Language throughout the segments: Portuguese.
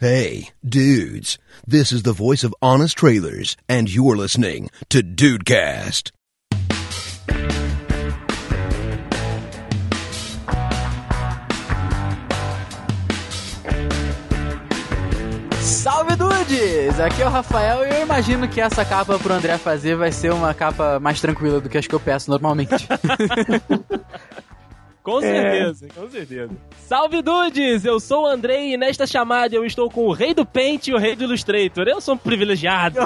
Hey, dudes, this is the voice of Honest Trailers, and you're listening to Dudecast. Salve dudes! Aqui é o Rafael e eu imagino que essa capa pro André fazer vai ser uma capa mais tranquila do que as que eu peço normalmente. Com certeza, É. com certeza. Salve dudes! Eu sou o Andrei e nesta chamada eu estou com o rei do Paint e o rei do Illustrator. Eu sou um privilegiado.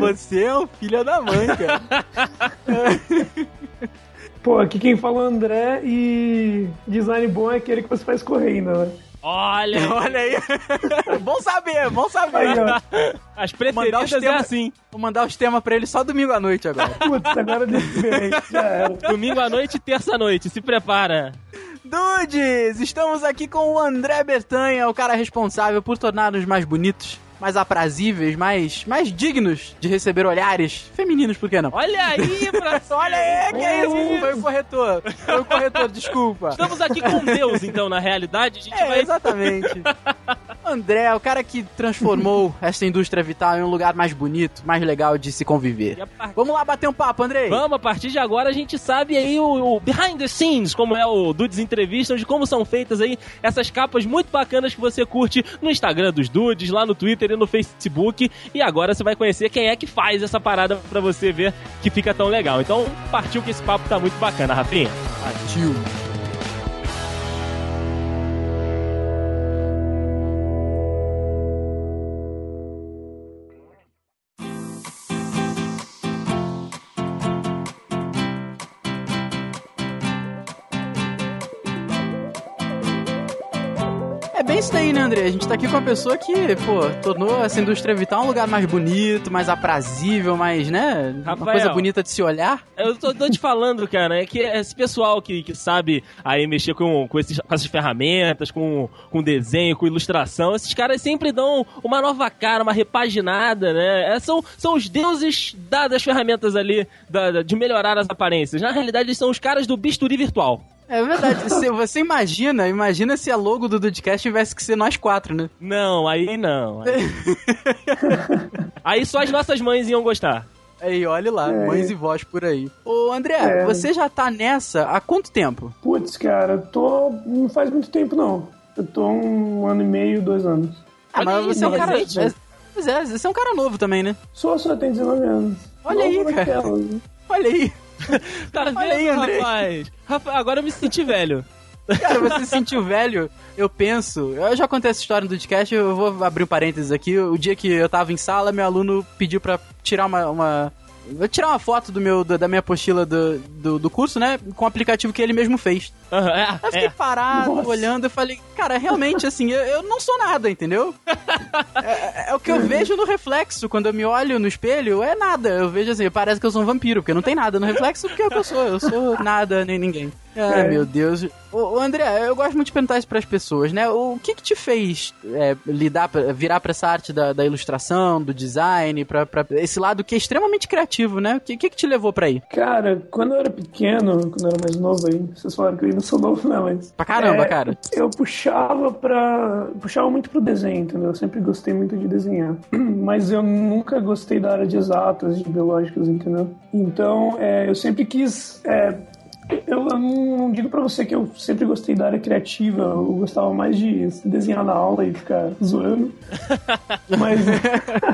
Você é o filho da mãe, cara. Pô, aqui quem fala é o André e design bom é aquele que você faz correndo, né? Olha, Olha aí. bom saber, bom saber. Aí, as Mandar preferidas é temas- assim. Vou mandar os temas pra ele só domingo à noite agora. Putz, agora já era. Domingo à noite e terça à noite. Se prepara. Dudes, estamos aqui com o André Bertanha, o cara responsável por tornar-nos mais bonitos, mais aprazíveis, mais, mais dignos de receber olhares femininos, por que não? Olha aí, Brasil. Olha aí, que é isso? Foi o corretor. Foi o corretor, desculpa. Estamos aqui com Deus, então, na realidade. A gente É, vai... exatamente. André, o cara que transformou essa indústria vital em um lugar mais bonito, mais legal de se conviver. Vamos lá bater um papo, Andrei? Vamos, a partir de agora a gente sabe aí o, o behind the scenes, como é o Dudes Entrevistas, de como são feitas aí essas capas muito bacanas que você curte no Instagram dos Dudes, lá no Twitter e no Facebook. E agora você vai conhecer quem é que faz essa parada pra você ver que fica tão legal. Então, partiu que esse papo tá muito bacana, Rafinha. Partiu. A gente tá aqui com uma pessoa que, pô, tornou essa indústria vital um lugar mais bonito, mais aprazível, mais, né? Uma Rafael. coisa bonita de se olhar. Eu tô, tô te falando, cara, é que esse pessoal que, que sabe aí mexer com, com, esses, com essas ferramentas, com, com desenho, com ilustração, esses caras sempre dão uma nova cara, uma repaginada, né? É, são, são os deuses da- das ferramentas ali, da- da- de melhorar as aparências. Na realidade, eles são os caras do bisturi virtual. É verdade. Se você imagina, imagina se a logo do Dudcast tivesse que ser nós quatro, né? Não, aí não. Aí, aí só as nossas mães iam gostar. Aí, olha lá, É. mães e vós por aí. Ô, André, É. você já tá nessa há quanto tempo? Putz, cara, tô. Não faz muito tempo, não. Eu tô um ano e meio, dois anos. Ah, mas aí, você é um cara. é- Pois é, você é um cara novo também, né? Sou, só tenho 19 anos. Olha aí, Novo cara. naquelas. Olha aí. Tá vendo, aí, rapaz? Rafa, agora eu me senti velho. Cara, você se sentiu velho, eu penso. Eu já contei essa história no Dudcast, eu vou abrir um parênteses aqui. O dia que eu tava em sala, meu aluno pediu pra tirar uma. uma Vou tirar uma foto do meu, da minha apostila do, do, do curso, né? Com o aplicativo que ele mesmo fez. Aham, é, Eu fiquei é. parado, Nossa. olhando, eu falei, cara, realmente, assim, eu, eu não sou nada, entendeu? É, é o que eu vejo no reflexo, quando eu me olho no espelho, é nada. Eu vejo assim, parece que eu sou um vampiro, porque não tem nada no reflexo, porque é o que eu sou. Eu sou nada, nem ninguém. Ai, É. meu Deus. Ô, ô, André, eu gosto muito de perguntar isso pras pessoas, né? O que que te fez é, lidar, pra- virar pra essa arte da, da ilustração, do design, pra, pra esse lado que é extremamente criativo, né? O que, que que te levou pra aí? Cara, quando eu era pequeno, quando eu era mais novo aí, vocês falaram que eu ainda sou novo, não, mas. Pra caramba, É, cara. Eu puxava pra. puxava muito pro desenho, entendeu? Eu sempre gostei muito de desenhar. Mas eu nunca gostei da área de exatas, de biológicas, entendeu? Então, é, eu sempre quis. Eu, eu não, não digo pra você que eu sempre gostei da área criativa, eu gostava mais de desenhar na aula e ficar zoando. Mas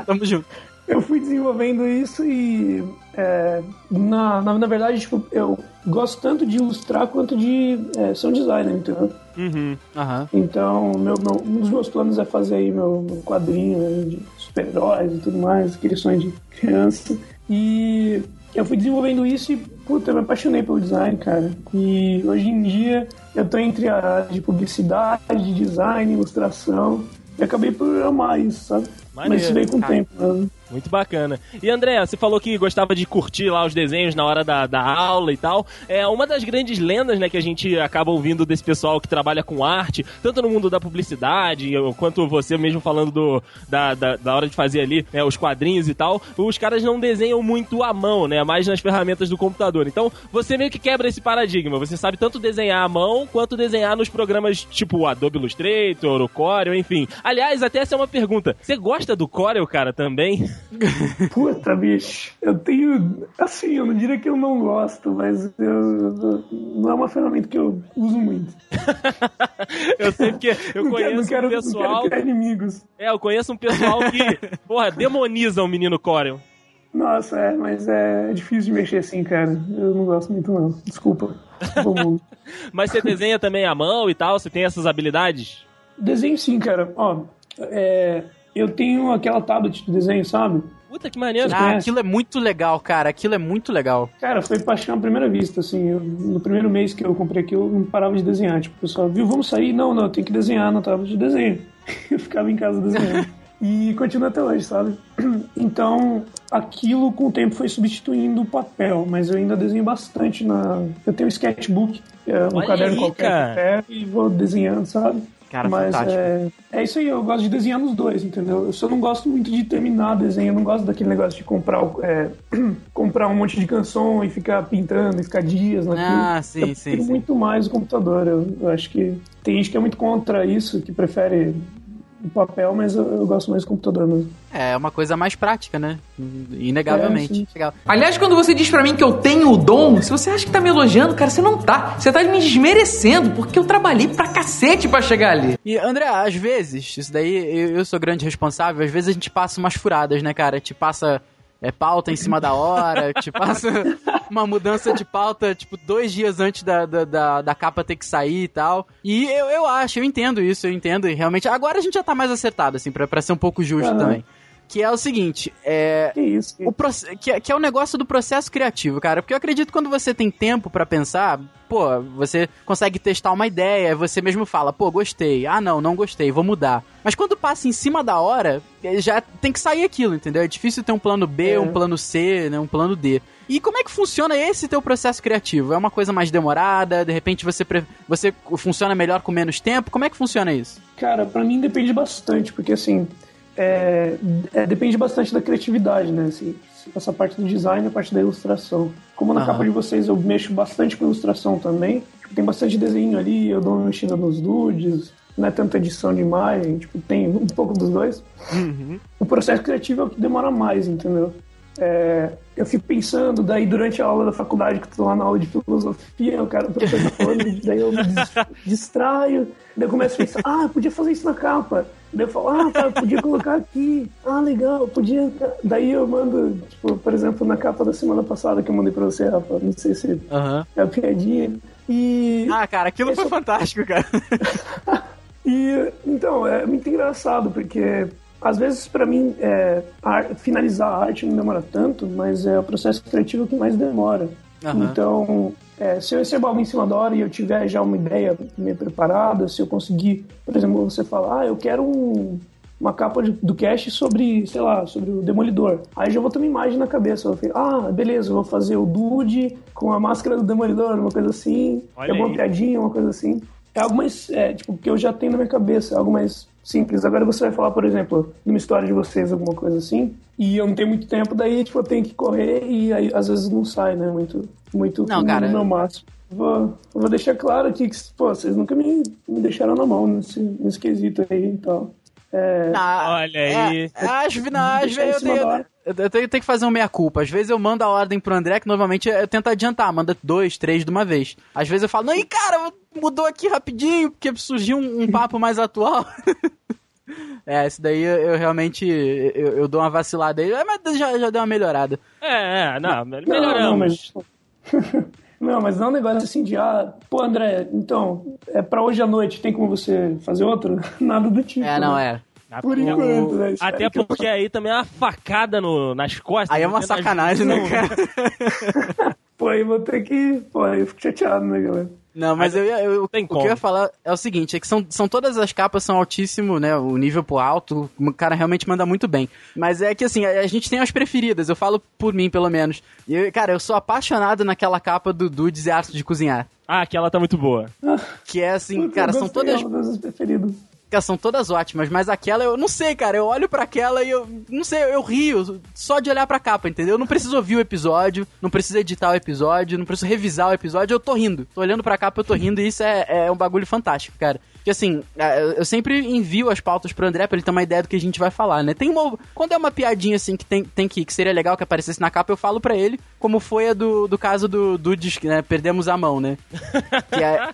Tamo junto. eu fui desenvolvendo isso e é, na, na, na verdade tipo, eu gosto tanto de ilustrar quanto de é, ser um designer, entendeu? Uhum. Aham. Então meu, meu- um dos meus planos é fazer aí meu, meu quadrinho né, de super-heróis e tudo mais, aquele sonho de criança. E eu fui desenvolvendo isso e, puta, eu me apaixonei pelo design, cara. E hoje em dia eu tô entre a área de publicidade, design, ilustração. E acabei por amar isso, sabe? Mas Maneiro, isso veio com o tempo, né? Muito bacana. E André, você falou que gostava de curtir lá os desenhos na hora da, da aula e tal. É uma das grandes lendas, né, que a gente acaba ouvindo desse pessoal que trabalha com arte, tanto no mundo da publicidade, quanto você mesmo falando do, da, da, da hora de fazer ali né, os quadrinhos e tal. Os caras não desenham muito à mão, né? Mais nas ferramentas do computador. Então, você meio que quebra esse paradigma. Você sabe tanto desenhar à mão quanto desenhar nos programas tipo Adobe Illustrator, o Corel, enfim. Aliás, até essa é uma pergunta. Você gosta do Corel, cara, também? Puta, bicho. Eu tenho. Assim, eu não diria que eu não gosto, mas eu, não é uma ferramenta que eu uso muito. eu sei porque eu não conheço quero, um pessoal. Não quero inimigos. É, eu conheço um pessoal que, porra, demoniza o menino Corel. Nossa, é, mas é difícil de mexer assim, cara. Eu não gosto muito, não. Desculpa. Desculpa mas você desenha também à mão e tal? Você tem essas habilidades? Desenho sim, cara. Ó, é, eu tenho aquela tablet de desenho, sabe? Puta que maneiro. Ah, aquilo é muito legal, cara. Aquilo é muito legal. Cara, foi paixão à primeira vista, assim. Eu, no primeiro mês que eu comprei aquilo, eu não parava de desenhar. Tipo, o pessoal viu, vamos sair? Não, não, eu tenho que desenhar na tablet de desenho. eu ficava em casa desenhando. e continua até hoje, sabe? Então, aquilo com o tempo foi substituindo o papel, mas eu ainda desenho bastante na. Eu tenho um sketchbook, é um Olha caderno aí, qualquer cara. e vou desenhando, sabe? Cara, Mas fantástico. é, é isso aí, eu gosto de desenhar nos dois, entendeu? Eu só não gosto muito de terminar desenho, eu não gosto daquele negócio de comprar, é, comprar um monte de canção e ficar pintando e ficar dias naquilo. Ah, sim, eu sim. muito mais o computador. Eu, eu acho que tem gente que é muito contra isso, que prefere o papel, mas eu, eu gosto mais do computador mesmo. É uma coisa mais prática, né? Inegavelmente. É. Aliás, quando você diz pra mim que eu tenho o dom, se você acha que tá me elogiando, cara, você não tá. Você tá me desmerecendo, porque eu trabalhei pra cacete pra chegar ali. E, André, às vezes, isso daí, eu, eu sou grande responsável, às vezes a gente passa umas furadas, né, cara? Te passa é, pauta em cima da hora, te passa uma mudança de pauta, tipo, dois dias antes da, da, da, da capa ter que sair e tal. E eu, eu acho, eu entendo isso, eu entendo, e realmente. Agora a gente já tá mais acertado, assim, pra, pra ser um pouco justo também. Que é o seguinte, é, Que isso? que- o que, é- que é o negócio do processo criativo, cara. Porque eu acredito que quando você tem tempo pra pensar, pô, você consegue testar uma ideia, você mesmo fala, pô, gostei. Ah, não, não gostei, vou mudar. Mas quando passa em cima da hora, eh, já tem que sair aquilo, entendeu? É difícil ter um plano B, É. um plano C, né, um plano D. E como é que funciona esse teu processo criativo? É uma coisa mais demorada? De repente você, você funciona melhor com menos tempo? Como é que funciona isso? Cara, pra mim depende bastante, porque assim, é, é, depende bastante da criatividade, né? Assim, essa parte do design a parte da ilustração. Como na capa de vocês eu mexo bastante com ilustração também, tipo, tem bastante desenho ali, eu dou uma mexida nos nudes, não é tanta edição de imagem, tipo, tem um pouco dos dois. O processo criativo é o que demora mais, entendeu? É, eu fico pensando, daí durante a aula da faculdade, que eu tô lá na aula de filosofia, o cara o professor tá falando, daí eu me dis- distraio, daí eu começo a pensar, ah, eu podia fazer isso na capa. Daí eu falo, ah, tá, eu podia colocar aqui. Ah, legal, podia. Daí eu mando, tipo, por exemplo, na capa da semana passada que eu mandei pra você, Rafa, não sei se Aham. é a piadinha. E. Ah, cara, aquilo foi Esse- fantástico, cara. E então, é muito engraçado, porque às vezes pra mim é, a ar- finalizar a arte não demora tanto, mas é o processo criativo que mais demora. Aham. Então, é, se eu recebo algo em cima da hora e eu tiver já uma ideia meio preparada, se eu conseguir, por exemplo, você falar, ah, eu quero um- uma capa de- do cast sobre, sei lá, sobre o Demolidor. Aí já vou ter uma imagem na cabeça. Eu falo, ah, beleza, eu vou fazer o Dude com a máscara do Demolidor, uma coisa assim. Olha alguma aí. piadinha, uma coisa assim. É algo mais, é, tipo, que eu já tenho na minha cabeça, é algo mais simples. Agora você vai falar, por exemplo, de uma história de vocês, alguma coisa assim, e eu não tenho muito tempo, daí, tipo, eu tenho que correr e aí, às vezes não sai, né, muito, muito Não, no cara. meu máximo. Vou, eu vou deixar claro aqui que, pô, vocês nunca me, me deixaram na mão nesse, nesse quesito aí e tal. É, Ah, Olha aí. É, às, vezes eu tenho, eu tenho, eu tenho que fazer uma meia-culpa. Às vezes eu mando a ordem pro André, que normalmente eu tento adiantar, manda dois, três de uma vez. Às vezes eu falo, não, e cara, mudou aqui rapidinho, porque surgiu um, um papo mais atual. é, esse daí eu, eu realmente eu, eu dou uma vacilada aí, mas já, já deu uma melhorada. É, é, não, Não, melhoramos. não, mas. não, mas não é um negócio assim de, ah, pô, André, então, é pra hoje à noite, tem como você fazer outro? Nada do tipo. É, não né? é. Por pô, enquanto, né? Até Espero que eu- porque aí também é uma facada no, nas costas. Aí é uma nas- sacanagem, né, não, cara? Pô, aí vou ter que. Pô, aí eu fico chateado, né, galera? Não, mas eu, ia- eu, Tem o que eu ia falar é o seguinte, é que são, são todas as capas são altíssimo, né, o nível pro alto, o cara realmente manda muito bem. Mas é que assim, a, a gente tem as preferidas, eu falo por mim pelo menos. E eu, cara, eu sou apaixonado naquela capa do Dudes e Arte de Cozinhar. Ah, aquela tá muito boa. Que é assim, Putz, cara, eu são gostei, todas É uma das preferidas. Cara, são todas ótimas, mas aquela eu não sei, cara. Eu olho pra aquela e eu não sei, eu rio só de olhar pra capa, entendeu? Eu não preciso ouvir o episódio, não preciso editar o episódio, não preciso revisar o episódio, eu tô rindo. Tô olhando pra capa, eu tô rindo e isso é, é um bagulho fantástico, cara. Porque assim, é, eu- sempre envio as pautas pro André pra ele ter uma ideia do que a gente vai falar, né? Tem uma. Quando é uma piadinha assim que tem, tem que, que seria legal que aparecesse na capa, eu falo pra ele, como foi a do, do caso do Dudes, né? Perdemos a mão, né? É,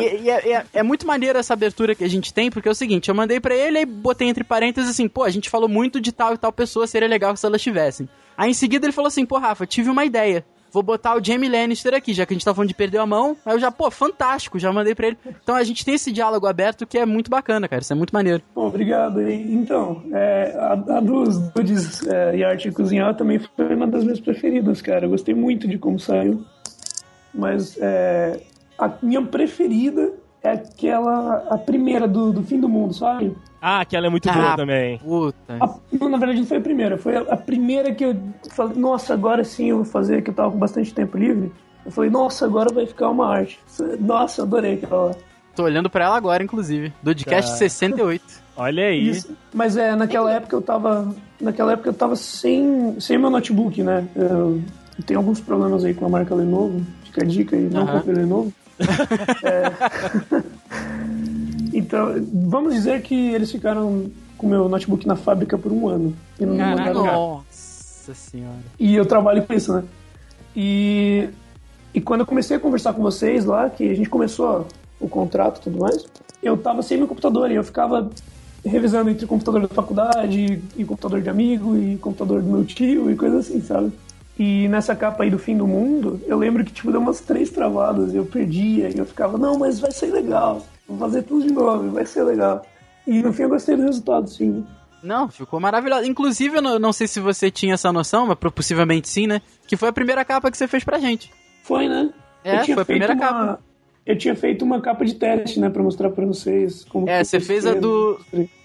e, e é, é- é muito maneiro essa abertura que a gente tem, porque é o seguinte, eu mandei pra ele e botei entre parênteses assim, pô, a gente falou muito de tal e tal pessoa, seria legal se elas tivessem. Aí em seguida ele falou assim, pô, Rafa, tive uma ideia. Vou botar o Jamie Lannister aqui, já que a gente tá falando de perder a mão. Aí eu já, pô, fantástico, já mandei pra ele. Então a gente tem esse diálogo aberto que é muito bacana, cara. Isso é muito maneiro. Pô, obrigado. Então, é, a, a dos Dudes é, e Arte Cozinhar também foi uma das minhas preferidas, cara. Eu gostei muito de como saiu. Mas é, a minha preferida é aquela, a primeira do, do fim do mundo, sabe? Ah, aquela é muito Ah, boa também. Puta. A- não, na verdade, não foi a primeira. Foi a, a primeira que eu falei, nossa, agora sim eu vou fazer, que eu tava com bastante tempo livre. Eu falei, nossa, agora vai ficar uma arte. Nossa, adorei aquela lá. Tô olhando pra ela agora, inclusive. Dudcast Tá. 68. Olha aí. Isso. Mas é, naquela época eu tava. Naquela época eu tava sem, sem meu notebook, né? Eu tenho alguns problemas aí com a marca Lenovo. Fica a dica aí, não Aham. compre Lenovo. É. Então, vamos dizer que eles ficaram com meu notebook na fábrica por um ano. E não Caraca. mandaram. Nossa senhora. E eu trabalho com isso, né? E, e quando eu comecei a conversar com vocês lá, que a gente começou o contrato e tudo mais, eu tava sem meu computador e eu ficava revisando entre computador da faculdade e computador de amigo e computador do meu tio e coisa assim, sabe? E nessa capa aí do fim do mundo, eu lembro que tipo deu umas três travadas, eu perdia e eu ficava, não, mas vai ser legal, vou fazer tudo de novo, vai ser legal. E no fim eu gostei do resultado, sim. Não, ficou maravilhoso. Inclusive, eu não, não sei se você tinha essa noção, mas possivelmente sim, né? Que foi a primeira capa que você fez pra gente. Foi, né? É, Eu foi a primeira uma- capa. Eu tinha feito uma capa de teste, né, pra mostrar pra vocês como. É, que você eu fez a do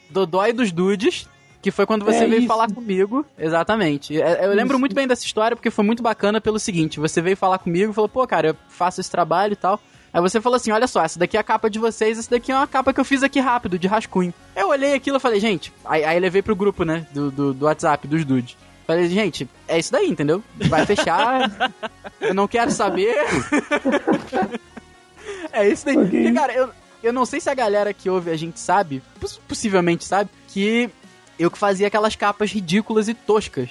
Dodói dos Dudes, que foi quando você É veio isso. falar comigo. Exatamente. É, Eu lembro Isso. muito bem dessa história porque foi muito bacana pelo seguinte: você veio falar comigo e falou, pô, cara, eu faço esse trabalho e tal. Aí você falou assim: olha só, essa daqui é a capa de vocês, essa daqui é uma capa que eu fiz aqui rápido, de rascunho. Eu olhei aquilo e falei, gente, aí, aí levei pro grupo, né, do, do, do WhatsApp, dos dudes. Falei, gente, é isso daí, entendeu? Vai fechar, eu não quero saber. é isso daí. Ok. Porque, cara, eu, eu não sei se a galera que ouve a gente sabe, poss- possivelmente sabe, que eu que fazia aquelas capas ridículas e toscas.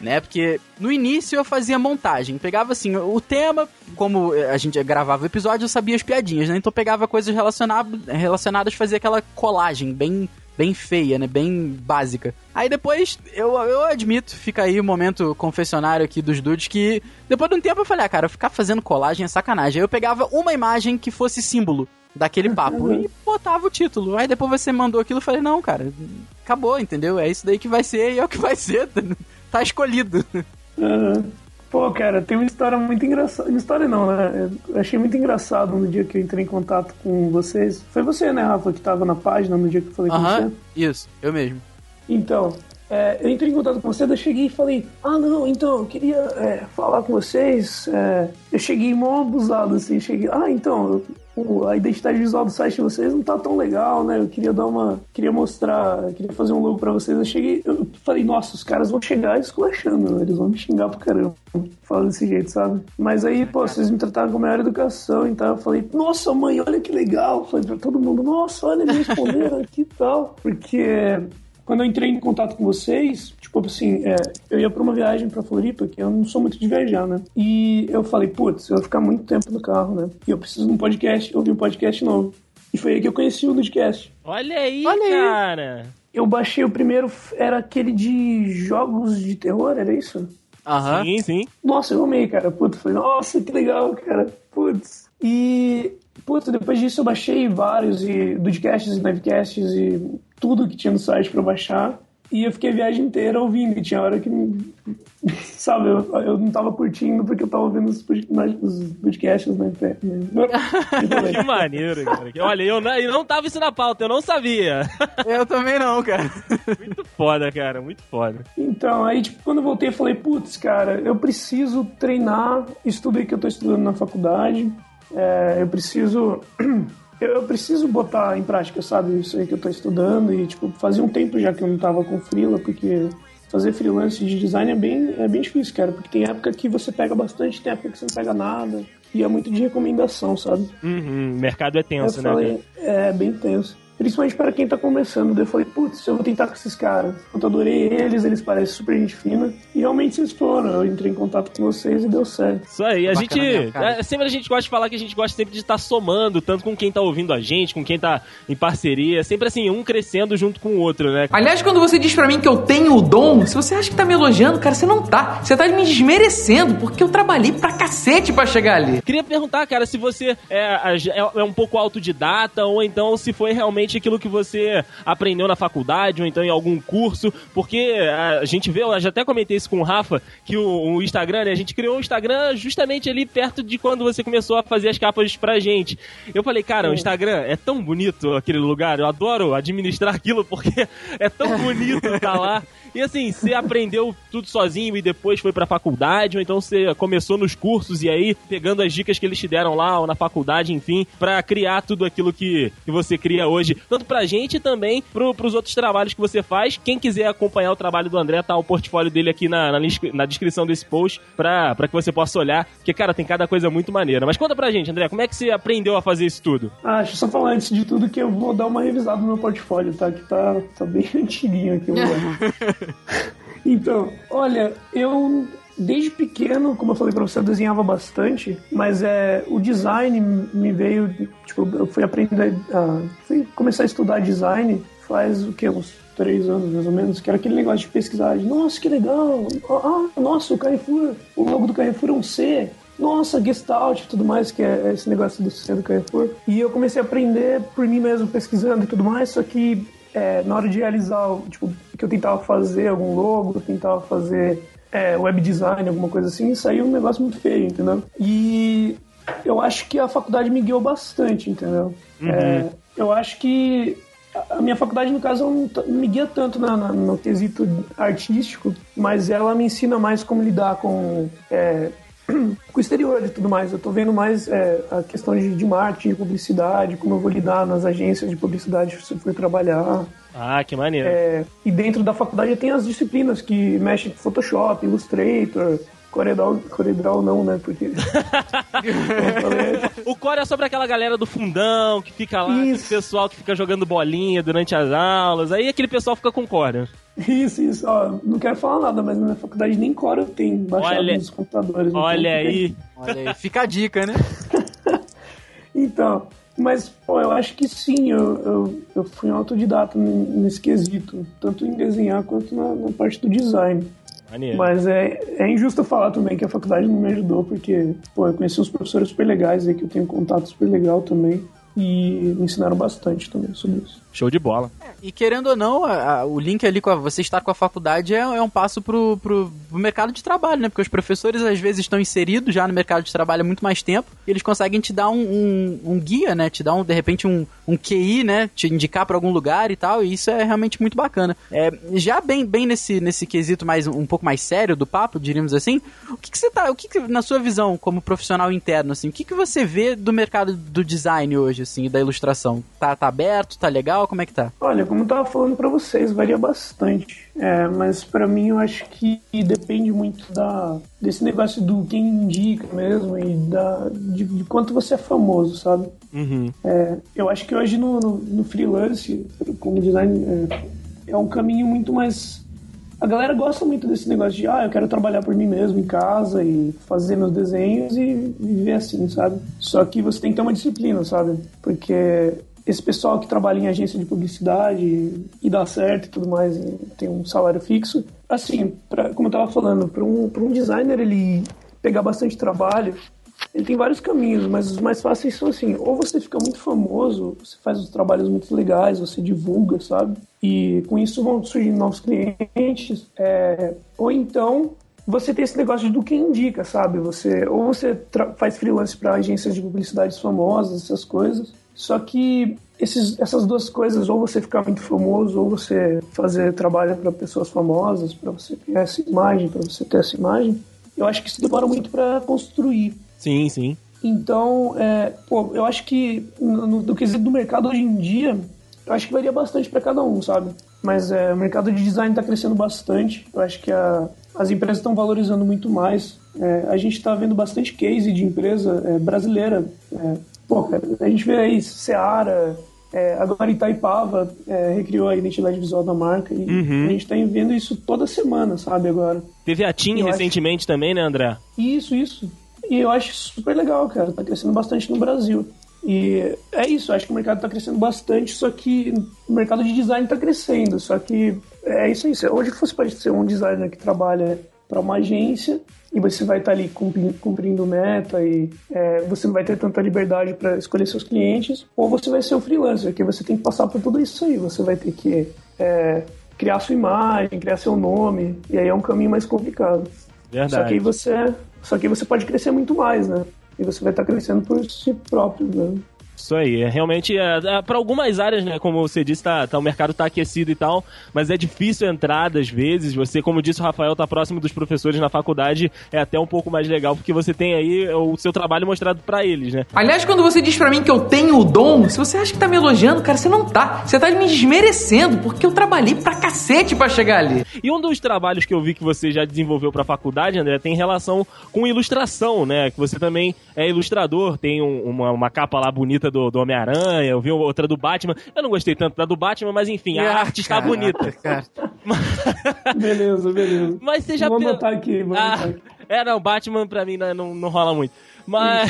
Né? Porque no início eu fazia montagem, pegava assim, o tema, como a gente gravava o episódio, eu sabia as piadinhas, né? Então pegava coisas relacionadas, relacionadas fazia aquela colagem bem bem feia, né? Bem básica. Aí depois, eu, eu admito, fica aí o momento confessionário aqui dos dudes, que depois de um tempo eu falei, ah, cara, ficar fazendo colagem é sacanagem. Aí eu pegava uma imagem que fosse símbolo daquele papo e botava o título. Aí depois você mandou aquilo, eu falei, não, cara, acabou, entendeu? É isso daí que vai ser e é o que vai ser. Tá escolhido. Aham. Pô, cara, tem uma história muito engraçada. Uma história não, né? Eu achei muito engraçado no dia que eu entrei em contato com vocês. Foi você, né, Rafa, que tava na página no dia que eu falei com Aham, você? isso, eu mesmo. Então, é, eu entrei em contato com você, daí eu cheguei e falei, ah não, então, eu queria é, falar com vocês. é, eu cheguei mó abusado, assim, cheguei, ah, então, o- a identidade visual do site de vocês não tá tão legal, né? Eu queria dar uma. Queria mostrar, queria fazer um logo pra vocês. Eu cheguei, eu falei, nossa, os caras vão chegar esculachando, né? eles vão me xingar pra caramba. Fala desse jeito, sabe? Mas aí, pô, vocês me trataram com a maior educação, então eu falei, nossa, mãe, olha que legal. Falei pra todo mundo, nossa, olha, me responderam aqui e tal. Porque quando eu entrei em contato com vocês, tipo assim, é, eu ia pra uma viagem pra Floripa, que eu não sou muito de viajar, né? E eu falei, putz, eu vou ficar muito tempo no carro, né? E eu preciso de um podcast, ouvir um podcast novo. E foi aí que eu conheci o Nudcast. Olha aí, Olha aí. cara. Eu baixei o primeiro, era aquele de jogos de terror, era isso? Aham. Sim, sim. Nossa, eu amei, cara. Putz, falei, nossa, que legal, cara. Putz. E, putz, depois disso eu baixei vários, e Dudcasts e Livecasts e tudo que tinha no site pra baixar. E eu fiquei a viagem inteira ouvindo, e tinha hora que, sabe, eu, eu não tava curtindo porque eu tava ouvindo os, os podcasts na né? Que maneiro, cara. Olha, eu não, eu não tava isso na pauta, eu não sabia. Eu também não, cara. Muito foda, cara, muito foda. Então, aí, tipo, quando eu voltei, eu falei, putz, cara, eu preciso treinar isso aí que eu tô estudando na faculdade, é, eu preciso eu preciso botar em prática, sabe, isso aí que eu tô estudando e, tipo, fazia um tempo já que eu não tava com freela, porque fazer freelance de design é bem, é bem difícil, cara, porque tem época que você pega bastante, tem época que você não pega nada, e é muito de recomendação, sabe? Uhum, mercado é tenso, eu né? Falei, é, bem tenso. Principalmente para quem tá começando. Eu falei, putz, eu vou tentar com esses caras. Eu adorei eles, eles parecem super gente fina. E realmente vocês foram. Eu entrei em contato com vocês e deu certo. Isso aí, a gente. É, sempre a gente gosta de falar que a gente gosta sempre de estar tá somando, tanto com quem tá ouvindo a gente, com quem tá em parceria. Sempre assim, um crescendo junto com o outro, né? Aliás, quando você diz para mim que eu tenho o dom, se você acha que tá me elogiando, cara, você não tá. Você tá me desmerecendo, porque eu trabalhei pra cacete pra chegar ali. Queria perguntar, cara, se você é, é, é um pouco autodidata ou então se foi realmente aquilo que você aprendeu na faculdade ou então em algum curso, porque a gente vê, eu já até comentei isso com o Rafa, que o, o Instagram, né, a gente criou o Instagram justamente ali perto de quando você começou a fazer as capas pra gente. Eu falei, cara, o Instagram é tão bonito aquele lugar, eu adoro administrar aquilo porque é tão bonito estar tá lá. E assim, você aprendeu tudo sozinho e depois foi pra faculdade, ou então você começou nos cursos e aí pegando as dicas que eles te deram lá ou na faculdade, enfim, para criar tudo aquilo que, que você cria hoje, tanto pra gente e também pro, pros outros trabalhos que você faz. Quem quiser acompanhar o trabalho do André, tá o portfólio dele aqui na, na, na descrição desse post pra, pra que você possa olhar, porque, cara, tem cada coisa muito maneira. Mas conta pra gente, André, como é que você aprendeu a fazer isso tudo? Ah, deixa eu só falar antes de tudo que eu vou dar uma revisada no meu portfólio, tá? Que tá, tá bem antiguinho aqui. então, olha, eu desde pequeno, como eu falei pra você, eu desenhava bastante, mas é, o design me veio, tipo, eu fui aprender, a, fui começar a estudar design faz o que, uns três anos mais ou menos, que era aquele negócio de pesquisar, de, nossa, que legal, ah, nossa, o Carrefour, o logo do Carrefour é um C, nossa, Gestalt e tudo mais, que é esse negócio do C do Carrefour. E eu comecei a aprender por mim mesmo, pesquisando e tudo mais, só que é, na hora de realizar, tipo, que eu tentava fazer algum logo, tentava fazer é, web design, alguma coisa assim, saiu um negócio muito feio, entendeu? E eu acho que a faculdade me guiou bastante, entendeu? Uhum. É, eu acho que a minha faculdade, no caso, não me guia tanto na, na, no quesito artístico, mas ela me ensina mais como lidar com, é, com o exterior e tudo mais. Eu tô vendo mais é, a questão de, de marketing, de publicidade, como eu vou lidar nas agências de publicidade se eu for trabalhar. Ah, que maneiro. É, e dentro da faculdade tem as disciplinas que mexem com Photoshop, Illustrator, Corel, Corel não, né? Porque. o Core é sobre aquela galera do fundão que fica lá, aquele pessoal que fica jogando bolinha durante as aulas. Aí aquele pessoal fica com Core. Isso, isso. Ó, não quero falar nada, mas na minha faculdade nem Core tem baixado olha, nos computadores. Olha aí. Olha aí. Fica a dica, né? então, mas, pô, eu acho que sim, eu, eu, eu fui um autodidata nesse quesito, tanto em desenhar quanto na, na parte do design. Maneiro. Mas é, é injusto falar também que a faculdade não me ajudou, porque, pô, eu conheci uns professores super legais aí, que eu tenho contato super legal também, e me ensinaram bastante também sobre isso. Show de bola. É, e querendo ou não, a, a, o link ali com a, você estar com a faculdade é, é, um passo pro, pro, pro mercado de trabalho, né? Porque os professores às vezes estão inseridos já no mercado de trabalho há muito mais tempo e eles conseguem te dar um, um, um guia, né? Te dar, um, de repente, um, um QI, né? Te indicar para algum lugar e tal, e isso é realmente muito bacana. É, já bem, bem nesse, nesse quesito mais um pouco mais sério do papo, diríamos assim, o que, que você tá, o que, que, na sua visão como profissional interno, assim, o que, que você vê do mercado do design hoje, assim, da ilustração? Tá, tá aberto, tá legal? Como é que tá? Olha, como eu tava falando para vocês, varia bastante. É, mas para mim eu acho que depende muito da, desse negócio do quem indica mesmo e da, de, de quanto você é famoso, sabe? Uhum. É, eu acho que hoje no, no, no freelance, como design, é, é um caminho muito mais a galera gosta muito desse negócio de, ah, eu quero trabalhar por mim mesmo em casa e fazer meus desenhos e viver assim, sabe? Só que você tem que ter uma disciplina, sabe? Porque esse pessoal que trabalha em agência de publicidade e dá certo e tudo mais, e tem um salário fixo. Assim, pra, como eu tava falando, para um, um designer ele pegar bastante trabalho, ele tem vários caminhos, mas os mais fáceis são assim, ou você fica muito famoso, você faz os trabalhos muito legais, você divulga, sabe? E com isso vão surgir novos clientes, é, ou então você tem esse negócio do quem indica, sabe? Você ou você faz freelance para agências de publicidades famosas, essas coisas. Só que esses, essas duas coisas, ou você ficar muito famoso, ou você fazer trabalho para pessoas famosas, para você criar essa imagem, para você ter essa imagem, eu acho que isso demora muito para construir. Sim, sim. Então, é, pô, eu acho que no, no, quesito do mercado hoje em dia, eu acho que varia bastante para cada um, sabe? Mas é, o mercado de design está crescendo bastante. Eu acho que a, as empresas estão valorizando muito mais. É, a gente está vendo bastante case de empresa é, brasileira. É, pô, cara, a gente vê aí Seara, é, agora Itaipava é, recriou a identidade visual da marca e uhum. a gente está vendo isso toda semana, sabe, agora. Teve a TIM recentemente acho... também, né, André? Isso, isso. E eu acho super legal, cara. Tá crescendo bastante no Brasil. E é isso, acho que o mercado está crescendo bastante, só que o mercado de design está crescendo. Só que é isso aí. Hoje você pode ser um designer que trabalha para uma agência e você vai estar tá ali cumprindo meta e é, você não vai ter tanta liberdade para escolher seus clientes, ou você vai ser um freelancer, que você tem que passar por tudo isso aí. Você vai ter que é, criar sua imagem, criar seu nome, e aí é um caminho mais complicado. Verdade. Só que aí você, só que você pode crescer muito mais, né? E você vai estar crescendo por si próprio, né? Isso aí, é, realmente, é, é para algumas áreas, né, como você disse, tá, tá, o mercado tá aquecido e tal, mas é difícil entrar às vezes, você, como disse o Rafael, tá próximo dos professores na faculdade, é até um pouco mais legal, porque você tem aí o seu trabalho mostrado para eles, né? Aliás, quando você diz para mim que eu tenho o dom, se você acha que tá me elogiando, cara, você não tá, você tá me desmerecendo, porque eu trabalhei pra cacete pra chegar ali. E um dos trabalhos que eu vi que você já desenvolveu pra faculdade, André, tem relação com ilustração, né, que você também é ilustrador, tem um, uma, uma capa lá bonita do, do Homem-Aranha, eu vi outra do Batman. Eu não gostei tanto da do Batman, mas enfim, a ah, arte está bonita. Cara. beleza, beleza. Mas você já Vou anotar aqui, vou ah, aqui. É, não, Batman pra mim não, não, não rola muito. Mas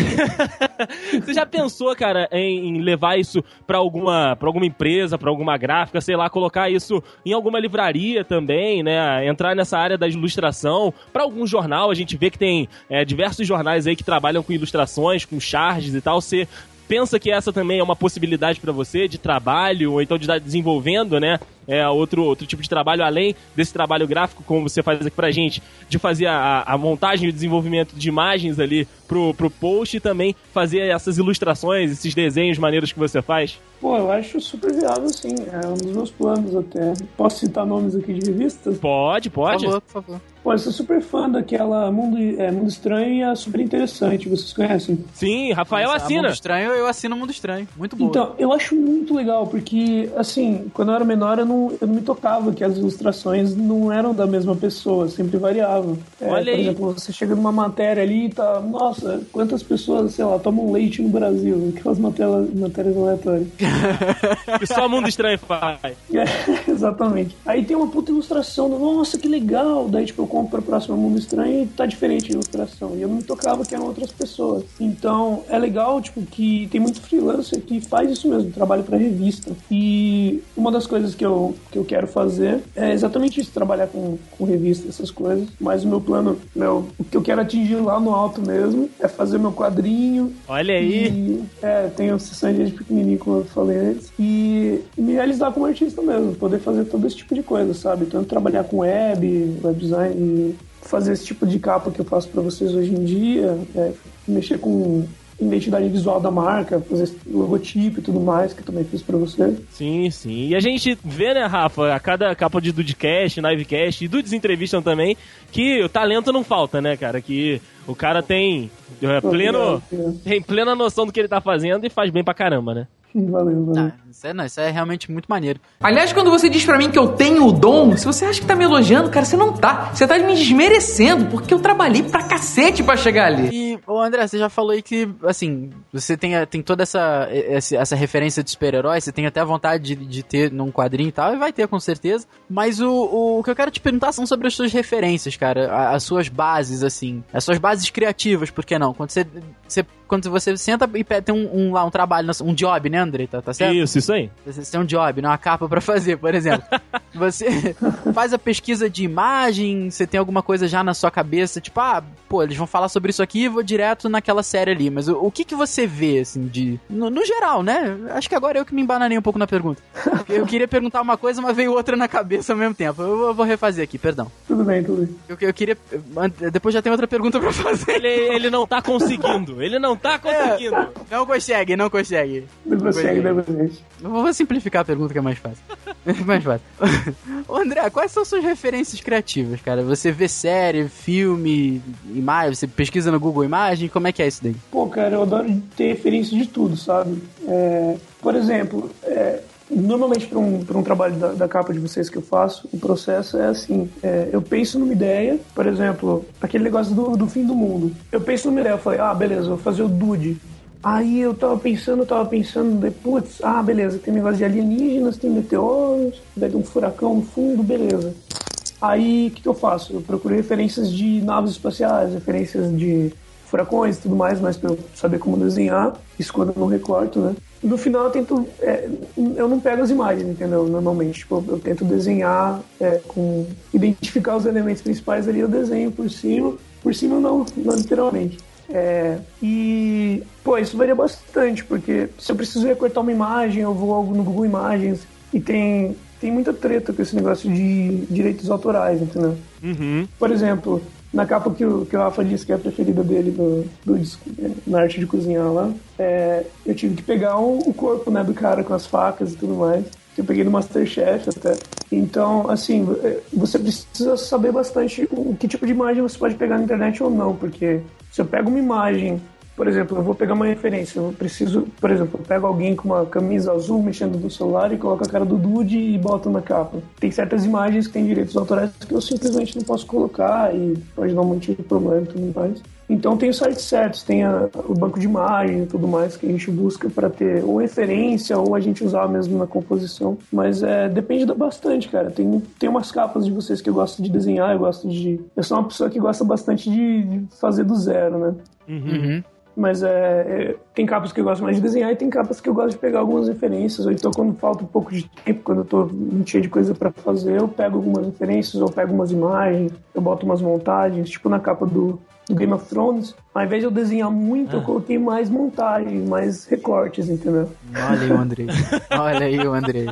você já pensou, cara, em, levar isso para alguma, pra alguma empresa, para alguma gráfica, sei lá, colocar isso em alguma livraria também, né? Entrar nessa área da ilustração, para algum jornal, a gente vê que tem é, diversos jornais aí que trabalham com ilustrações, com charges e tal. Você pensa que essa também é uma possibilidade para você de trabalho, ou então de estar desenvolvendo, né? É, outro, outro tipo de trabalho, além desse trabalho gráfico, como você faz aqui pra gente, de fazer a, a montagem e o desenvolvimento de imagens ali pro, pro post e também fazer essas ilustrações, esses desenhos maneiros que você faz? Pô, eu acho super viável, sim. É um dos meus planos até. Posso citar nomes aqui de revistas? Pode, pode. Por favor, por favor. Pô, eu sou super fã daquela Mundo, é, Mundo Estranho e é super interessante. Vocês conhecem? Sim, Rafael Nossa, assina. Mundo Estranho, eu assino Mundo Estranho. Muito bom. Então, eu acho muito legal, porque, assim, quando eu era menor, eu não, eu não me tocava que as ilustrações não eram da mesma pessoa, sempre variavam. É, Olha por aí. exemplo, você chega numa matéria ali e tá, nossa, quantas pessoas, sei lá, tomam leite no Brasil? Aquelas matérias, matérias aleatórias. que só Mundo Estranho faz. É, exatamente. Aí tem uma puta ilustração, nossa, que legal. Daí, tipo, eu compro pra próxima Mundo Estranho e tá diferente a ilustração. E eu não me tocava que eram outras pessoas. Então, é legal, tipo, que tem muito freelancer que faz isso mesmo, trabalho pra revista. E uma das coisas que eu, que eu quero fazer é exatamente isso, trabalhar com, com revista, essas coisas. Mas o meu plano, meu, o que eu quero atingir lá no alto mesmo é fazer meu quadrinho. Olha aí! E, é, tenho sessões de pequenininho, como eu falei antes. E me realizar como artista mesmo, poder fazer todo esse tipo de coisa, sabe? Tanto trabalhar com web, web design, fazer esse tipo de capa que eu faço para vocês hoje em dia, é, mexer com identidade visual da marca, fazer logotipo e tudo mais, que eu também fiz pra você. Sim, sim. E a gente vê, né, Rafa, a cada capa de Dudecast, Livecast e Dudes Entrevistam também, que o talento não falta, né, cara? Que o cara tem é, pleno, tem plena noção do que ele tá fazendo e faz bem pra caramba, né? Valeu, valeu. Ah, isso, é, não, isso é realmente muito maneiro. Aliás, quando você diz para mim que eu tenho o dom, se você acha que tá me elogiando, cara, você não tá. Você tá me desmerecendo, porque eu trabalhei pra cacete pra chegar ali. E, ô André, você já falou aí que, assim, você tem, tem toda essa, essa, essa referência de super-herói, você tem até a vontade de, de ter num quadrinho e tal, e vai ter com certeza. Mas o, o, o que eu quero te perguntar são sobre as suas referências, cara, as suas bases, assim, as suas bases criativas, por que não? Quando você, você quando você senta e tem um, um, um trabalho, um job, né, André? Tá, tá certo? Isso, isso aí. Você tem um job, não uma capa pra fazer, por exemplo. Você faz a pesquisa de imagem, você tem alguma coisa já na sua cabeça, tipo, ah, pô, eles vão falar sobre isso aqui, vou direto naquela série ali. Mas o, o que que você vê, assim, de. No, no, geral, né? Acho que agora eu que me embananei um pouco na pergunta. Eu queria perguntar uma coisa, mas veio outra na cabeça ao mesmo tempo. Eu, eu vou refazer aqui, perdão. Tudo bem, tudo bem. Eu, eu queria. Depois já tem outra pergunta pra fazer. Ele, ele não tá conseguindo. Ele não tá conseguindo. É, não consegue, não consegue. Não consegue, não consegue. Eu vou simplificar a pergunta que é mais fácil. mais fácil. André, quais são suas referências criativas, cara? Você vê série, filme, imagem, você pesquisa no Google Imagem, como é que é isso daí? Pô, cara, eu adoro ter referências de tudo, sabe? É, por exemplo, é, normalmente para um, um trabalho da, da, capa de vocês que eu faço, o processo é assim: é, eu penso numa ideia, por exemplo, aquele negócio do, do fim do mundo. Eu penso numa ideia, eu falei, ah, beleza, vou fazer o Dude. Aí eu tava pensando, tava pensando, putz, ah, beleza, tem negócio de alienígenas, tem meteoros, vai ter um furacão no fundo, beleza. Aí o que, que eu faço? Eu procuro referências de naves espaciais, referências de furacões e tudo mais, mas pra eu saber como desenhar, isso quando eu não recorto, né? No final eu tento. É, eu não pego as imagens, entendeu? Normalmente. Tipo, eu tento desenhar é, com. identificar os elementos principais ali, eu desenho por cima. Por cima não, não literalmente. É, e, pô, isso varia bastante, porque se eu preciso recortar uma imagem, eu vou no Google Imagens e tem, tem muita treta com esse negócio de direitos autorais, entendeu? Uhum. Por exemplo, na capa que o, que o Rafa disse que é a preferida dele do, do na arte de cozinhar lá, é, eu tive que pegar o, o corpo né, do cara com as facas e tudo mais que eu peguei no Masterchef até. Então, assim, você precisa saber bastante o que tipo de imagem você pode pegar na internet ou não, porque se eu pego uma imagem, por exemplo, eu vou pegar uma referência, eu preciso, por exemplo, eu pego alguém com uma camisa azul mexendo no celular e coloco a cara do Dude e boto na capa. Tem certas imagens que têm direitos autorais que eu simplesmente não posso colocar e pode dar um monte de problema e tudo mais. Então tem os sites certos, tem a, o banco de imagem e tudo mais que a gente busca para ter ou referência ou a gente usar mesmo na composição. Mas é, depende bastante, cara. Tem, tem umas capas de vocês que eu gosto de desenhar, eu gosto de. Eu sou uma pessoa que gosta bastante de, de fazer do zero, né? Uhum. Mas é, é, tem capas que eu gosto mais de desenhar e tem capas que eu gosto de pegar algumas referências. Ou então, quando falta um pouco de tempo, quando eu tô cheio de coisa para fazer, eu pego algumas referências, ou pego umas imagens, eu boto umas montagens, tipo na capa do, do Game of Thrones, ao invés de eu desenhar muito, ah. eu coloquei mais montagens, mais recortes, entendeu? Olha aí o Andrei. Olha aí o Andrei.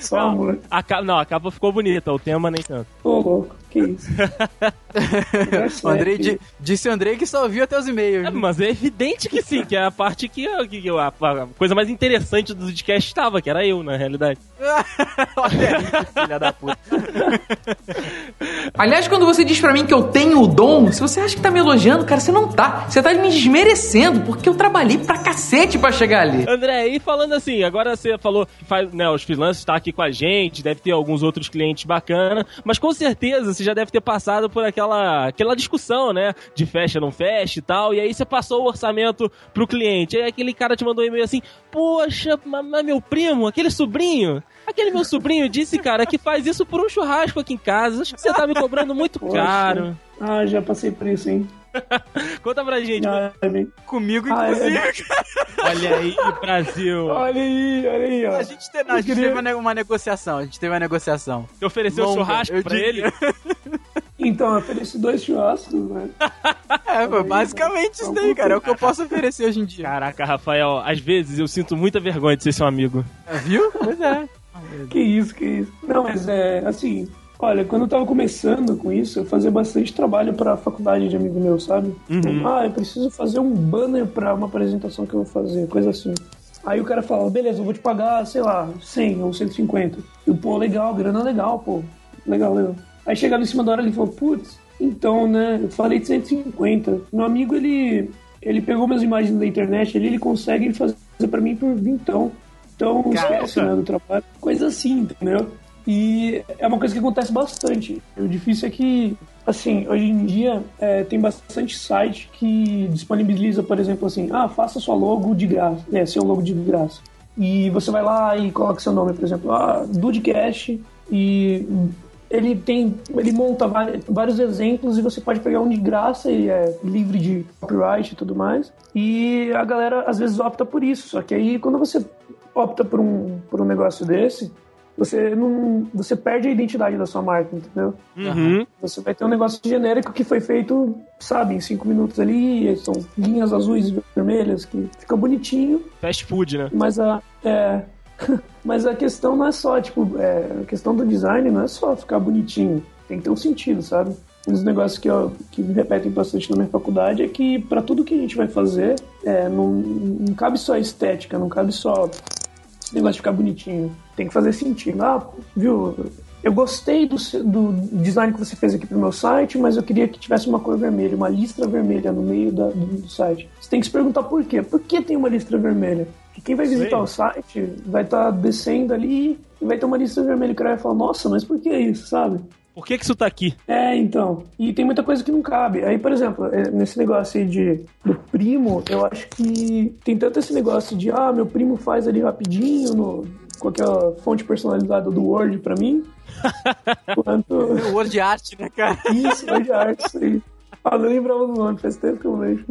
Só não, amor. A não, a capa ficou bonita, o tema nem tanto. Ô, louco, que isso. o Andrei di, disse o Andrei que só ouviu até os e-mails. É, mas é evidente que sim, que é a parte que, que a, a, coisa mais interessante do podcast estava, que era eu, na realidade. Olha aí, filha da puta. Aliás, quando você diz para mim que eu tenho o dom, se você acha que tá me elogiando, cara, você não tá. Você tá me desmerecendo, porque eu trabalhei pra cacete pra chegar ali. André, e falando assim, agora você falou que faz, né, os freelancers tá aqui com a gente, deve ter alguns outros clientes bacana, mas com certeza você já deve ter passado por aquela, aquela discussão, né, de fecha não fecha e tal, e aí você passou o orçamento pro cliente, aí aquele cara te mandou um e-mail assim, poxa, mas meu primo, aquele sobrinho, Aquele meu sobrinho disse, cara, que faz isso por um churrasco aqui em casa. Acho que você tá me cobrando muito Poxa. caro. Ah, já passei por isso, hein? Conta pra gente. Ah, Comigo, inclusive. Ah, é... olha aí, Brasil. Olha aí, olha aí, ó. A gente, te... a gente queria... teve uma, negociação. A gente teve uma negociação. Você ofereceu Longa, churrasco pra ele? Então, eu ofereci dois churrascos, né? É, foi basicamente isso daí, cara. É o que eu posso oferecer hoje em dia. Caraca, Rafael, às vezes eu sinto muita vergonha de ser seu amigo. É, viu? Pois é. Que isso, que isso. Não, mas é assim, Olha, quando eu tava começando com isso, eu fazia bastante trabalho para a faculdade de amigo meu, sabe? Uhum. Ah, eu preciso fazer um banner para uma apresentação que eu vou fazer, coisa assim. Aí o cara fala, beleza, eu vou te pagar, sei lá, 100 ou 150. Eu, pô, legal, grana legal, pô. Legal, legal. Aí chegava em cima da hora ele falou, putz, então, né, eu falei de 150. Meu amigo, ele, ele pegou minhas imagens da internet, ele, ele consegue fazer para mim por vintão. Então, esquece, né, do trabalho. Coisa assim, entendeu? E é uma coisa que acontece bastante. O difícil é que, assim, hoje em dia é, tem bastante site que disponibiliza, por exemplo, assim, ah, faça sua logo de graça, né, seu logo de graça. E você vai lá e coloca seu nome, por exemplo, ah, Dudecast, e ele tem, ele monta vários exemplos e você pode pegar um de graça e é livre de copyright e tudo mais. E a galera às vezes opta por isso, só que aí quando você opta por um, por um negócio desse, você não. Você perde a identidade da sua marca, entendeu? Uhum. Você vai ter um negócio genérico que foi feito, sabe, em cinco minutos ali, são linhas azuis e vermelhas, que fica bonitinho, Fast food, né? mas a. É, mas a questão não é só, tipo, é, a questão do design não é só ficar bonitinho, tem que ter um sentido, sabe? Um dos negócios que, eu, que me repetem bastante na minha faculdade é que para tudo que a gente vai fazer, é, não, não cabe só a estética, não cabe só esse negócio de ficar bonitinho. Tem que fazer sentido. Ah, viu? Eu gostei do, do design que você fez aqui pro meu site, mas eu queria que tivesse uma cor vermelha, uma listra vermelha no meio da- do, do site. Você tem que se perguntar por quê. Por que tem uma listra vermelha? Porque quem vai visitar o site vai estar descendo ali e vai ter uma listra vermelha. O cara vai falar, nossa, mas por que isso, sabe? Por que que isso tá aqui? É, então. E tem muita coisa que não cabe. Aí, por exemplo, é, nesse negócio aí de, do primo, eu acho que tem tanto esse negócio de, ah, meu primo faz ali rapidinho no, com aquela fonte personalizada do Word pra mim. quanto. O Word Art, né, cara? Isso, Word Art, isso aí. Ah, não lembrava do nome, faz tempo que eu vejo.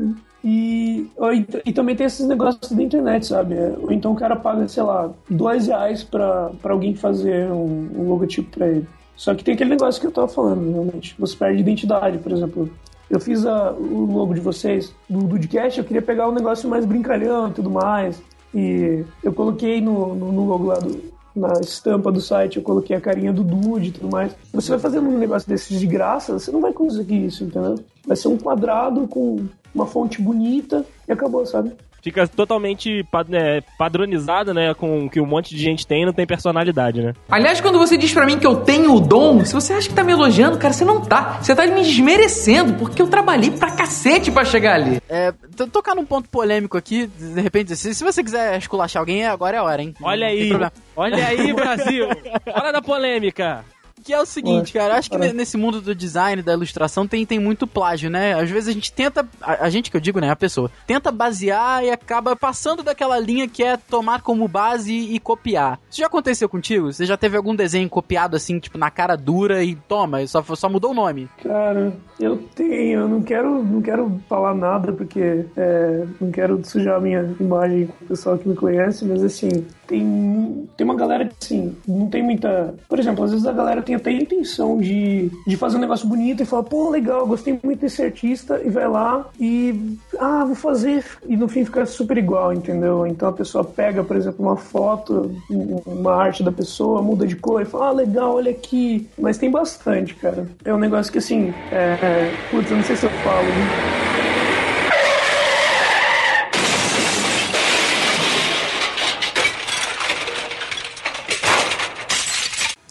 E, ou ent- e também tem esses negócios da internet, sabe? É, Ou então o cara paga, sei lá, dois reais pra, pra alguém fazer um, um logotipo pra ele. Só que tem aquele negócio que eu tava falando, realmente. Você perde identidade, por exemplo. Eu fiz a- o logo de vocês, do Dudcast, eu queria pegar um negócio mais brincalhão e tudo mais. E eu coloquei no, no, no logo lá do, na estampa do site, eu coloquei a carinha do Dude e tudo mais. Você vai fazendo um negócio desses de graça, você não vai conseguir isso, entendeu? Vai ser um quadrado com uma fonte bonita e acabou, sabe? Fica totalmente pa- né, padronizado, né? Com o que um monte de gente tem e não tem personalidade, né? Aliás, quando você diz pra mim que eu tenho o dom, se você acha que tá me elogiando, cara, você não tá. Você tá me desmerecendo, porque eu trabalhei pra cacete pra chegar ali. É, to- tocar num ponto polêmico aqui, de repente, se, se você quiser esculachar alguém, agora é a hora, hein? Olha aí, olha aí, Brasil! Hora da polêmica! Que é o seguinte, cara, acho que ne- nesse mundo do design, da ilustração, tem, tem muito plágio, né? Às vezes a gente tenta, a, a gente que eu digo, né, a pessoa, tenta basear e acaba passando daquela linha que é tomar como base e, e copiar. Isso já aconteceu contigo? Você já teve algum desenho copiado assim, tipo, na cara dura e toma, só, só mudou o nome? Cara, eu tenho, eu não quero, não quero falar nada porque é, não quero sujar a minha imagem com o pessoal que me conhece, mas assim, tem, tem uma galera que assim, não tem muita. Por exemplo, às vezes a galera tem até a intenção de, de fazer um negócio bonito e fala, pô, legal, gostei muito desse artista, e vai lá e. Ah, vou fazer. E no fim fica super igual, entendeu? Então a pessoa pega, por exemplo, uma foto, um- uma arte da pessoa, muda de cor e fala, ah, legal, olha aqui. Mas tem bastante, cara. É um negócio que assim, é. é putz, eu não sei se eu falo. né?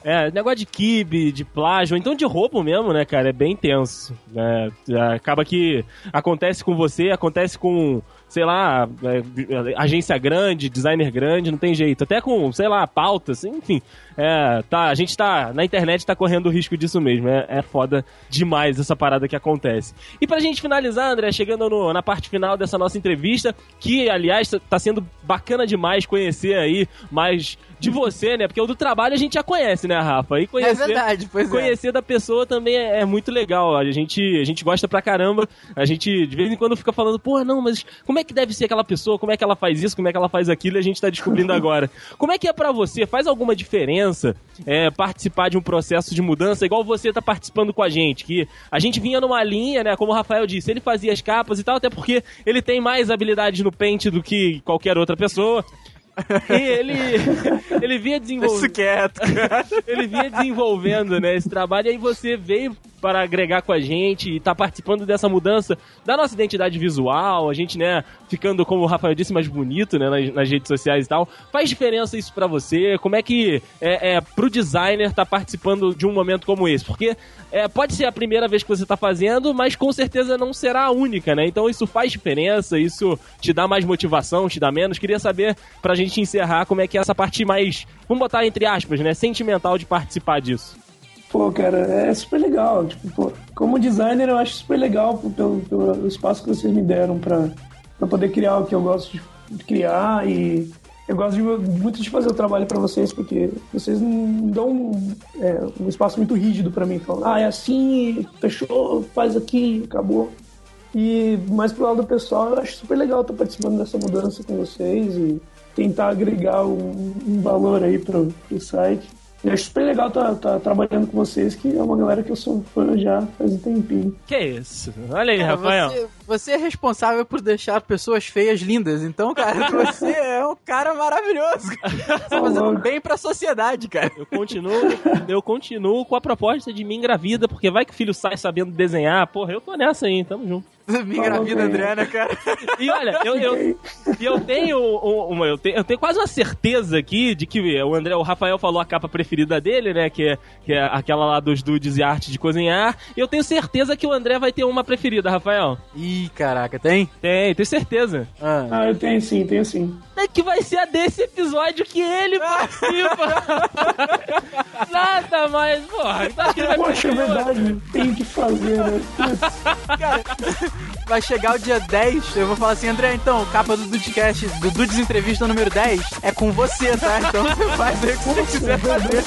É, negócio de kibe, de plágio, então de roubo mesmo, né, cara? É bem tenso. Né? Acaba que acontece com você, acontece com, sei lá, é, agência grande, designer grande, não tem jeito. Até com, sei lá, pautas, enfim. É, tá, a gente tá, na internet tá correndo o risco disso mesmo. É, é foda demais essa parada que acontece. E pra gente finalizar, André, chegando no- na parte final dessa nossa entrevista, que, aliás, tá- sendo bacana demais conhecer aí mais de você, né? Porque o do trabalho a gente já conhece, né, Rafa? E conhecer, é verdade, pois é. conhecer da pessoa também é, é muito legal. A gente, a gente gosta pra caramba. A gente, de vez em quando, fica falando, pô, não, mas como é que deve ser aquela pessoa? Como é que ela faz isso? Como é que ela faz aquilo? E a gente tá descobrindo agora. Como é que é pra você? Faz alguma diferença é, participar de um processo de mudança, igual você tá participando com a gente? Que a gente vinha numa linha, né? Como o Rafael disse, ele fazia as capas e tal, até porque ele tem mais habilidades no pente do que qualquer outra pessoa. E ele, ele vinha desenvolvendo. quieto. ele vinha desenvolvendo né, esse trabalho e aí você veio para agregar com a gente e tá participando dessa mudança da nossa identidade visual, a gente, né, ficando, como o Rafael disse, mais bonito, né, nas, nas redes sociais e tal. Faz diferença isso pra você? Como é que é, é pro designer tá participando de um momento como esse? Porque é, pode ser a primeira vez que você tá fazendo, mas com certeza não será a única, né? Então isso faz diferença, isso te dá mais motivação, te dá menos. Queria saber, pra gente encerrar, como é que é essa parte mais, vamos botar entre aspas, né, sentimental de participar disso. Pô, cara, é super legal. Tipo, pô, como designer, eu acho super legal pelo, pelo espaço que vocês me deram pra, pra poder criar o que eu gosto de, criar. E eu gosto de, muito de fazer o trabalho pra vocês, porque vocês não dão um, é, um espaço muito rígido pra mim. Falam, ah, é assim, fechou, faz aqui, acabou. E mais pro lado do pessoal, eu acho super legal estar participando dessa mudança com vocês e tentar agregar um, um valor aí pro, pro site. Eu acho super legal estar tá, trabalhando com vocês, que é uma galera que eu sou fã já faz um tempinho. Que isso? Olha aí, Cara, Rafael. Você, você é responsável por deixar pessoas feias lindas. Então, cara, você é um cara maravilhoso. Cara. Você tá fazendo bem pra sociedade, cara. Eu continuo, eu continuo com a proposta de me engravida, porque vai que o filho sai sabendo desenhar. Porra, eu tô nessa aí, tamo junto. Me engravida, Adriana, cara. E olha, eu, eu, eu tenho um- uma, eu tenho, eu tenho quase uma certeza aqui de que o André, o Rafael falou a capa preferida dele, né? Que é, que é aquela lá dos dudes e arte de cozinhar. E eu tenho certeza que o André vai ter uma preferida, Rafael. Ih, caraca, tem? Tem, tenho certeza. Ah. Ah, eu tenho sim, tenho sim. É que vai ser a desse episódio que ele participa. Nada mais, porra. Vai Poxa, é verdade, tem que fazer, né? Putz, Vai chegar o dia 10, eu vou falar assim, André, então, capa do Dudecast, do Dudes Entrevista número 10, é com você, tá? Então você faz aí o que você quiser fazer.